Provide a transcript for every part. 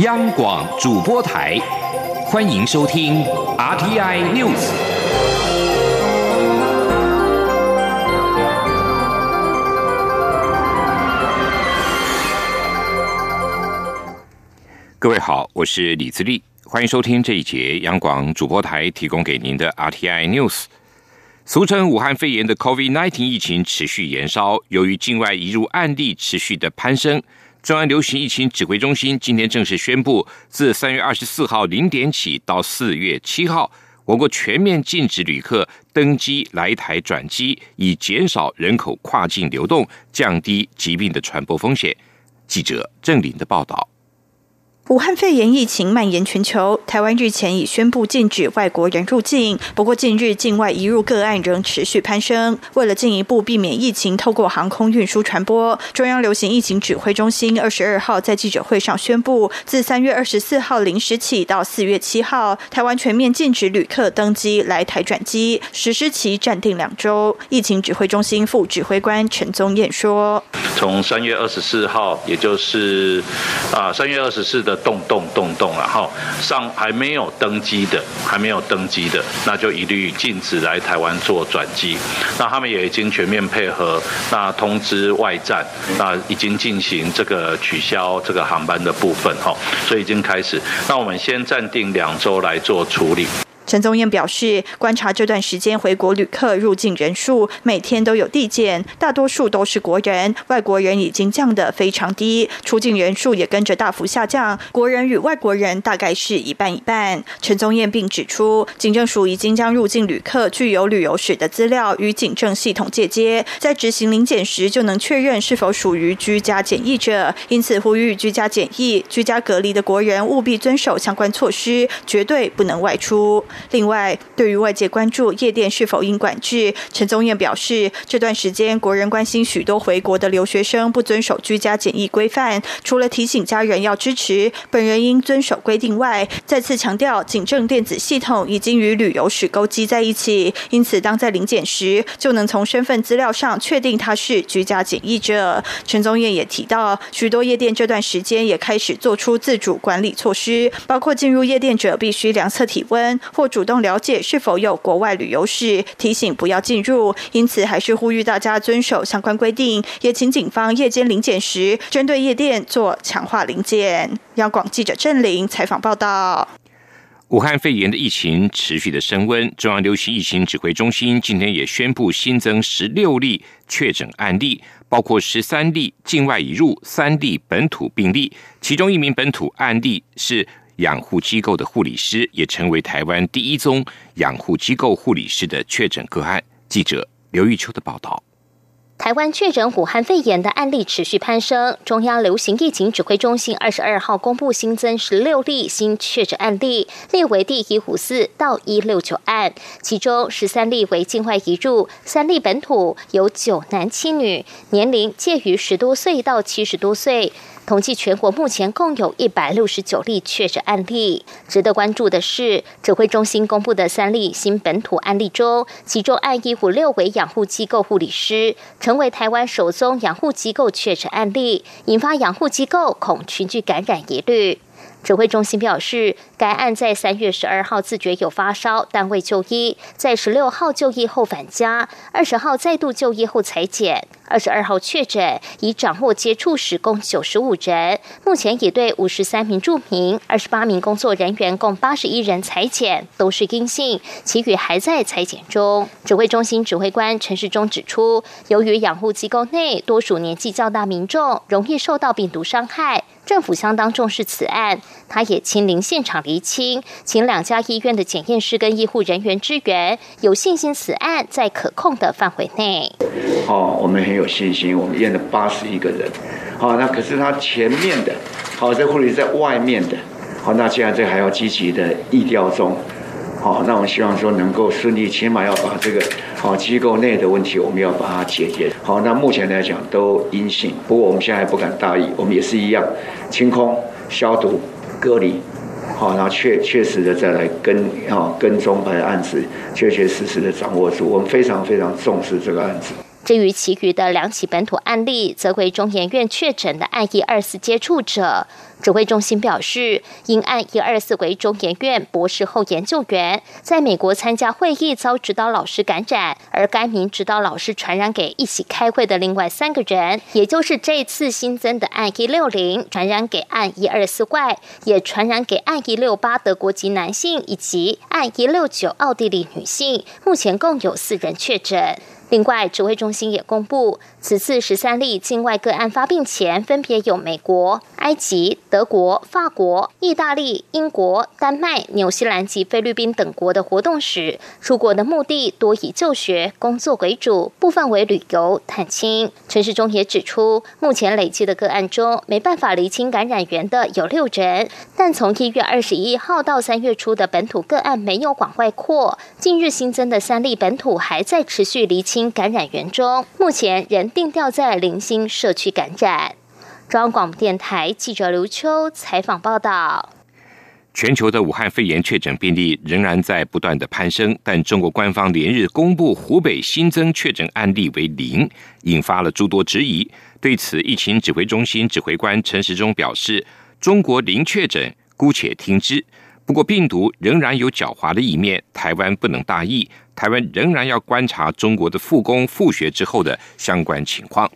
央广主播台，欢迎收听 RTI News。各位好，我是李自立，欢迎收听这一节央广主播台提供给您的 RTI News。俗称武汉肺炎的 COVID-19 疫情持续延烧，由于境外移入案例持续的攀升。中央流行疫情指挥中心今天正式宣布，自三月二十四号零点起到四月七号，我国全面禁止旅客登机来台转机，以减少人口跨境流动，降低疾病的传播风险。记者郑林的报道。武汉肺炎疫情蔓延全球，台湾日前已宣布禁止外国人入境。不过，近日境外移入个案仍持续攀升。为了进一步避免疫情透过航空运输传播，中央流行疫情指挥中心二十二号在记者会上宣布，自三月二十四号零时起到四月七号，台湾全面禁止旅客登机来台转机，实施期暂定两周。疫情指挥中心副指挥官陈宗彦说：“从三月二十四号，也就是啊三月二十四的。”动动动动，然后上还没有登机的，还没有登机的，那就一律禁止来台湾做转机。那他们也已经全面配合，那通知外站，那已经进行这个取消这个航班的部分，哈，所以已经开始。那我们先暂定两周来做处理。陈宗彦表示，观察这段时间回国旅客入境人数每天都有递减，大多数都是国人，外国人已经降得非常低，出境人数也跟着大幅下降，国人与外国人大概是一半一半。陈宗彦并指出，警政署已经将入境旅客具有旅游史的资料与警政系统借接，在执行临检时就能确认是否属于居家检疫者，因此呼吁居家检疫、居家隔离的国人务必遵守相关措施，绝对不能外出。另外，对于外界关注夜店是否应管制，陈宗彦表示，这段时间国人关心许多回国的留学生不遵守居家检疫规范，除了提醒家人要支持，本人应遵守规定外，再次强调警政电子系统已经与旅游史勾稽在一起，因此当在临检时就能从身份资料上确定他是居家检疫者。陈宗彦也提到，许多夜店这段时间也开始做出自主管理措施，包括进入夜店者必须量测体温或。主动了解是否有国外旅游史，提醒不要进入。因此，还是呼吁大家遵守相关规定，也请警方夜间临检时，针对夜店做强化临检。央广记者郑玲采访报道。武汉肺炎的疫情持续的升温，中央流行疫情指挥中心今天也宣布新增十六例确诊案例，包括十三例境外移入，三例本土病例，其中一名本土案例是。养护机构的护理师也成为台湾第一宗养护机构护理师的确诊个案。记者刘玉秋的报道。台湾确诊武汉肺炎的案例持续攀升，中央流行疫情指挥中心二十二号公布新增十六例新确诊案例，列为第一五四到一六九案，其中十三例为境外移入，三例本土，有九男七女，年龄介于十多岁到七十多岁。统计全国目前共有一百六十九例确诊案例。值得关注的是，指挥中心公布的三例新本土案例中，其中案一五六为养护机构护理师，成为台湾首宗养护机构确诊案例，引发养护机构恐群聚感染疑虑。指挥中心表示，该案在三月十二号自觉有发烧，但未就医；在十六号就医后返家，二十号再度就医后裁剪，二十二号确诊，已掌握接触史共九十五人。目前已对五十三名住民、二十八名工作人员共八十一人裁剪，都是阴性，其余还在裁剪中。指挥中心指挥官陈世忠指出，由于养护机构内多数年纪较大民众，容易受到病毒伤害。政府相当重视此案，他也亲临现场厘清，请两家医院的检验师跟医护人员支援，有信心此案在可控的范围内。好，我们很有信心，我们验了八十一个人。好，那可是他前面的，好，这护理在外面的，好，那现在这还要积极的疫调中。好，那我们希望说能够顺利，起码要把这个好机构内的问题，我们要把它解决。好，那目前来讲都阴性，不过我们现在还不敢大意，我们也是一样，清空、消毒、隔离，好，然后确确实的再来跟啊跟踪把案子确确实实的掌握住，我们非常非常重视这个案子。至于其余的两起本土案例，则为中研院确诊的案一二四接触者。指挥中心表示，因案一二四为中研院博士后研究员，在美国参加会议遭指导老师感染，而该名指导老师传染给一起开会的另外三个人，也就是这次新增的案一六零传染给案一二四外，也传染给案一六八德国籍男性以及案一六九奥地利女性，目前共有四人确诊。另外，指挥中心也公布，此次十三例境外个案发病前，分别有美国、埃及、德国、法国、意大利、英国、丹麦、纽西兰及菲律宾等国的活动史。出国的目的多以就学、工作为主，部分为旅游、探亲。陈世忠也指出，目前累计的个案中，没办法厘清感染源的有六人，但从一月二十一号到三月初的本土个案没有往外扩。近日新增的三例本土还在持续厘清。感染源中，目前仍定调在零星社区感染。中央广播电台记者刘秋采访报道。全球的武汉肺炎确诊病例仍然在不断的攀升，但中国官方连日公布湖北新增确诊案例为零，引发了诸多质疑。对此，疫情指挥中心指挥官陈时中表示：“中国零确诊，姑且听之。不过病毒仍然有狡猾的一面，台湾不能大意。”台湾仍然要观察中国的复工复学之后的相关情况。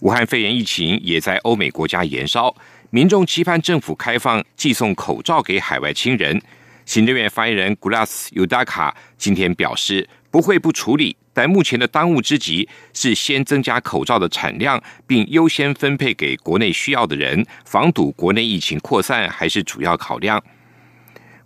武汉肺炎疫情也在欧美国家延烧，民众期盼政府开放寄送口罩给海外亲人。行政院发言人 Glass Udaka 今天表示，不会不处理，但目前的当务之急是先增加口罩的产量，并优先分配给国内需要的人，防堵国内疫情扩散还是主要考量。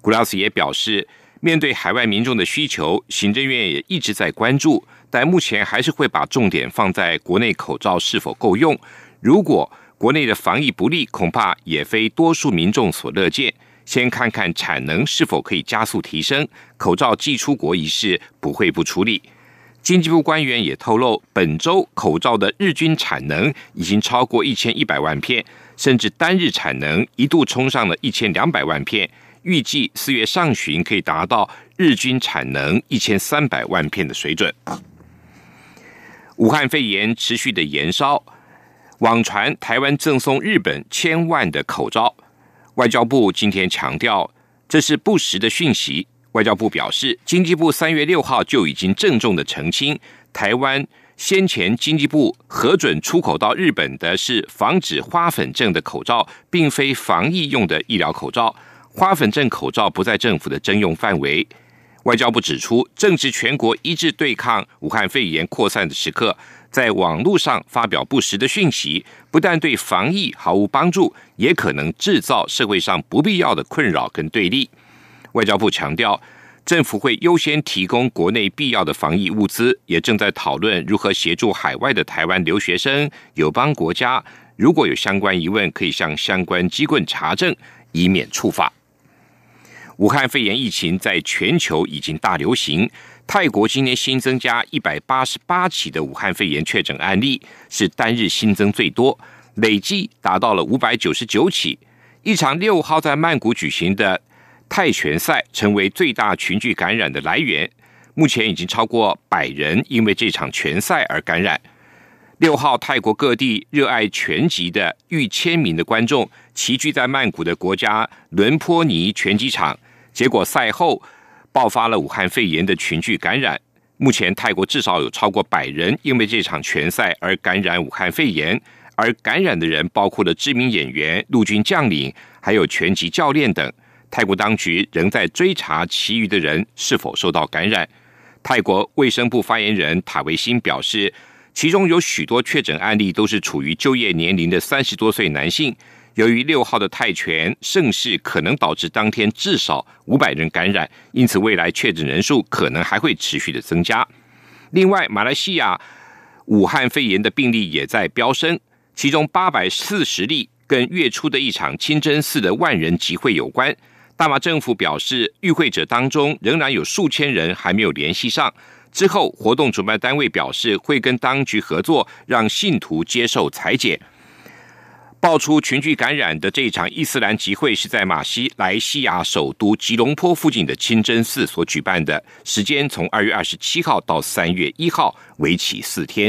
Glass 也表示。面对海外民众的需求，行政院也一直在关注，但目前还是会把重点放在国内口罩是否够用。如果国内的防疫不利，恐怕也非多数民众所乐见。先看看产能是否可以加速提升，口罩寄出国一事不会不处理。经济部官员也透露，本周口罩的日均产能已经超过一千一百万片，甚至单日产能一度冲上了一千两百万片。预计四月上旬可以达到日均产能一千三百万片的水准。武汉肺炎持续的延烧，网传台湾赠送日本千万的口罩，外交部今天强调这是不实的讯息。外交部表示，经济部三月六号就已经郑重的澄清，台湾先前经济部核准出口到日本的是防止花粉症的口罩，并非防疫用的医疗口罩。花粉症口罩不在政府的征用范围。外交部指出，正值全国一致对抗武汉肺炎扩散的时刻，在网络上发表不实的讯息，不但对防疫毫无帮助，也可能制造社会上不必要的困扰跟对立。外交部强调，政府会优先提供国内必要的防疫物资，也正在讨论如何协助海外的台湾留学生、友邦国家。如果有相关疑问，可以向相关机关查证，以免触发。武汉肺炎疫情在全球已经大流行。泰国今年新增加一百八十八起的武汉肺炎确诊案例，是单日新增最多，累计达到了五百九十九起。一场六号在曼谷举行的泰拳赛，成为最大群聚感染的来源。目前已经超过百人因为这场拳赛而感染。六号，泰国各地热爱拳击的逾千名的观众齐聚在曼谷的国家伦坡尼拳击场。结果赛后爆发了武汉肺炎的群聚感染。目前泰国至少有超过百人因为这场拳赛而感染武汉肺炎，而感染的人包括了知名演员、陆军将领，还有拳击教练等。泰国当局仍在追查其余的人是否受到感染。泰国卫生部发言人塔维辛表示，其中有许多确诊案例都是处于就业年龄的三十多岁男性。由于六号的泰拳盛世可能导致当天至少五百人感染，因此未来确诊人数可能还会持续的增加。另外，马来西亚武汉肺炎的病例也在飙升，其中八百四十例跟月初的一场清真寺的万人集会有关。大马政府表示，与会者当中仍然有数千人还没有联系上。之后，活动主办单位表示会跟当局合作，让信徒接受裁剪。爆出群聚感染的这一场伊斯兰集会是在马西莱西亚首都吉隆坡附近的清真寺所举办的，时间从二月二十七号到三月一号，为期四天。